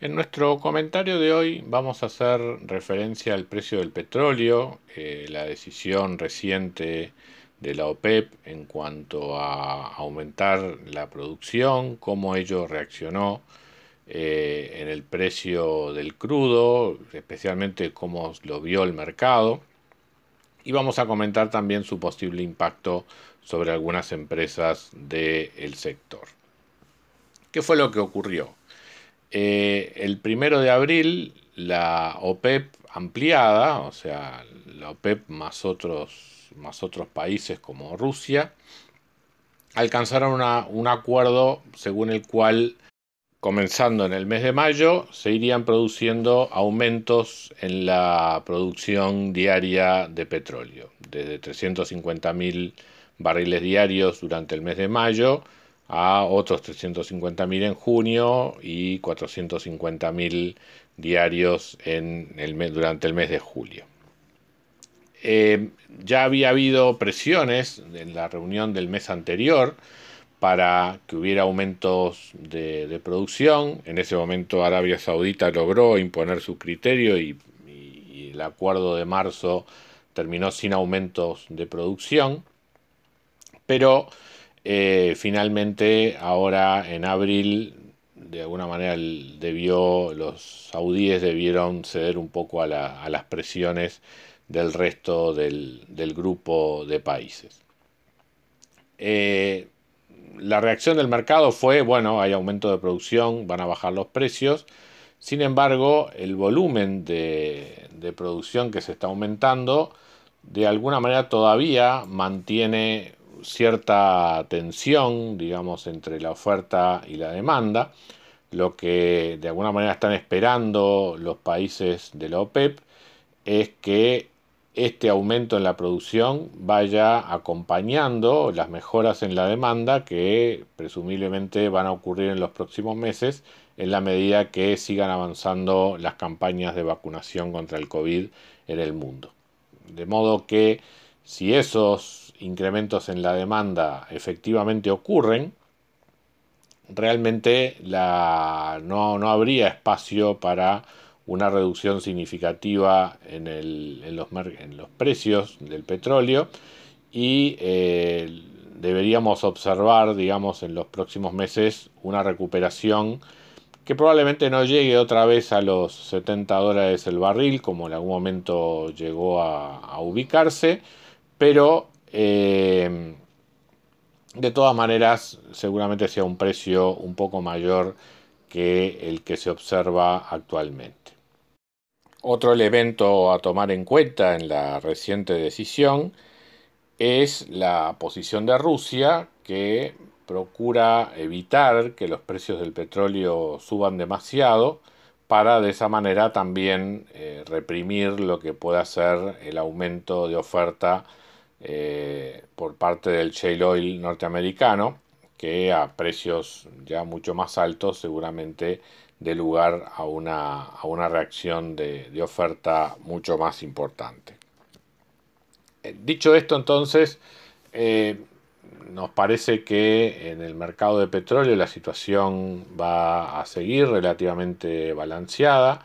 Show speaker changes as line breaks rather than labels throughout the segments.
En nuestro comentario de hoy vamos a hacer referencia al precio del petróleo, eh, la decisión reciente de la OPEP en cuanto a aumentar la producción, cómo ello reaccionó eh, en el precio del crudo, especialmente cómo lo vio el mercado. Y vamos a comentar también su posible impacto sobre algunas empresas del sector. ¿Qué fue lo que ocurrió? Eh, el primero de abril, la OPEP ampliada, o sea, la OPEP más otros, más otros países como Rusia, alcanzaron un acuerdo según el cual, comenzando en el mes de mayo, se irían produciendo aumentos en la producción diaria de petróleo, desde 350.000 barriles diarios durante el mes de mayo a otros 350.000 en junio y 450.000 diarios en durante el mes de julio. Eh, ya había habido presiones en la reunión del mes anterior para que hubiera aumentos de, producción. En ese momento Arabia Saudita logró imponer su criterio y el acuerdo de marzo terminó sin aumentos de producción. Pero eh, finalmente, ahora en abril, de alguna manera debió, los saudíes debieron ceder un poco a, las presiones del resto del, grupo de países. Eh, la reacción del mercado fue, bueno, hay aumento de producción, van a bajar los precios. Sin embargo, el volumen de producción que se está aumentando, de alguna manera todavía mantiene cierta tensión, digamos, entre la oferta y la demanda. Lo que de alguna manera están esperando los países de la OPEP es que este aumento en la producción vaya acompañando las mejoras en la demanda que presumiblemente van a ocurrir en los próximos meses en la medida que sigan avanzando las campañas de vacunación contra el COVID en el mundo. De modo que si esos incrementos en la demanda efectivamente ocurren, realmente no, habría espacio para una reducción significativa en, los, precios del petróleo y eh, deberíamos observar, digamos, en los próximos meses una recuperación que probablemente no llegue otra vez a los 70 dólares el barril, como en algún momento llegó a ubicarse, pero eh, de todas maneras seguramente sea un precio un poco mayor que el que se observa actualmente. Otro elemento a tomar en cuenta en la reciente decisión es la posición de Rusia que procura evitar que los precios del petróleo suban demasiado para de esa manera también eh, reprimir lo que pueda ser el aumento de oferta eh, por parte del shale oil norteamericano, que a precios ya mucho más altos seguramente dé lugar a una, a una reacción de, oferta mucho más importante. Eh, dicho esto, entonces, eh, nos parece que en el mercado de petróleo la situación va a seguir relativamente balanceada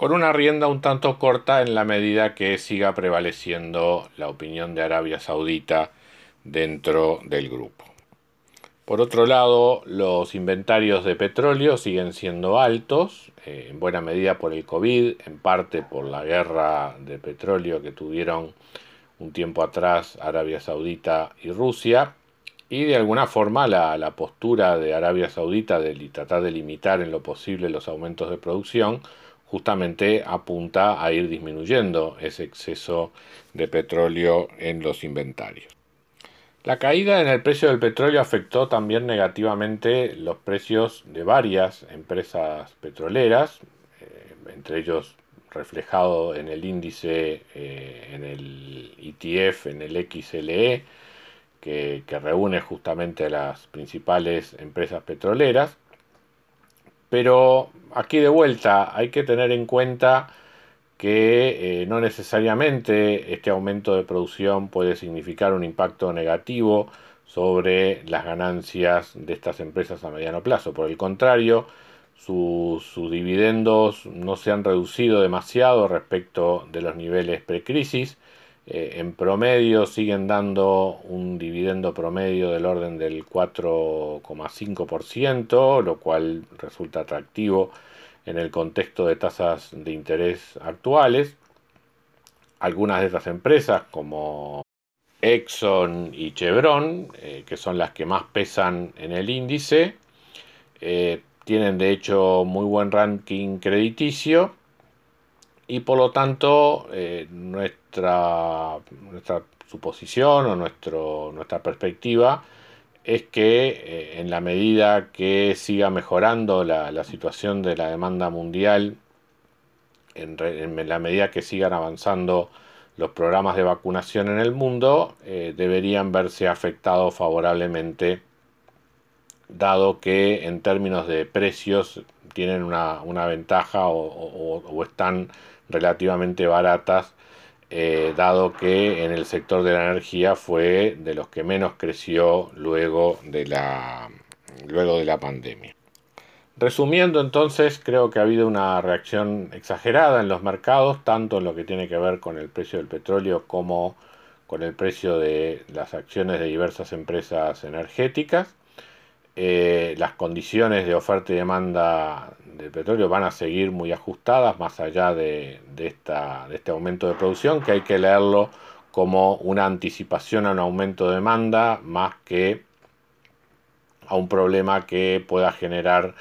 con una rienda un tanto corta en la medida que siga prevaleciendo la opinión de Arabia Saudita dentro del grupo. Por otro lado, los inventarios de petróleo siguen siendo altos, eh, en buena medida por el COVID, en parte por la guerra de petróleo que tuvieron un tiempo atrás Arabia Saudita y Rusia, y de alguna forma la, la postura de Arabia Saudita de tratar de limitar en lo posible los aumentos de producción justamente apunta a ir disminuyendo ese exceso de petróleo en los inventarios. La caída en el precio del petróleo afectó también negativamente los precios de varias empresas petroleras, eh, entre ellos reflejado en el índice, eh, en el ETF, en el XLE, que, reúne justamente a las principales empresas petroleras. Pero aquí de vuelta hay que tener en cuenta que eh, no necesariamente este aumento de producción puede significar un impacto negativo sobre las ganancias de estas empresas a mediano plazo. Por el contrario, sus, dividendos no se han reducido demasiado respecto de los niveles precrisis. Eh, en promedio siguen dando un dividendo promedio del orden del 4,5%, lo cual resulta atractivo en el contexto de tasas de interés actuales. Algunas de estas empresas, como Exxon y Chevron, eh, que son las que más pesan en el índice, eh, tienen de hecho muy buen ranking crediticio y por lo tanto eh, nuestra, nuestra suposición o nuestro, nuestra perspectiva es que eh, en la medida que siga mejorando la, situación de la demanda mundial, en, la medida que sigan avanzando los programas de vacunación en el mundo, eh, deberían verse afectados favorablemente, dado que en términos de precios tienen una, ventaja o están relativamente baratas eh, dado que en el sector de la energía fue de los que menos creció luego de la, luego de la pandemia. Resumiendo entonces, creo que ha habido una reacción exagerada en los mercados, tanto en lo que tiene que ver con el precio del petróleo como con el precio de las acciones de diversas empresas energéticas. Eh, las condiciones de oferta y demanda del petróleo van a seguir muy ajustadas más allá de, esta, de este aumento de producción, que hay que leerlo como una anticipación a un aumento de demanda más que a un problema que pueda generar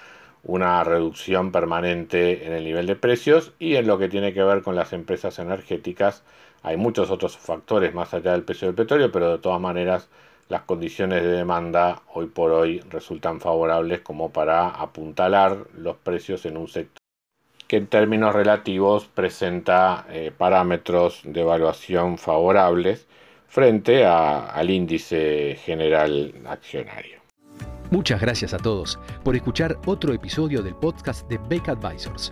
una reducción permanente en el nivel de precios y en lo que tiene que ver con las empresas energéticas. Hay muchos otros factores más allá del precio del petróleo, pero de todas maneras las condiciones de demanda hoy por hoy resultan favorables como para apuntalar los precios en un sector que en términos relativos presenta eh, parámetros de evaluación favorables frente al índice general accionario.
Muchas gracias a todos por escuchar otro episodio del podcast de Beck Advisors.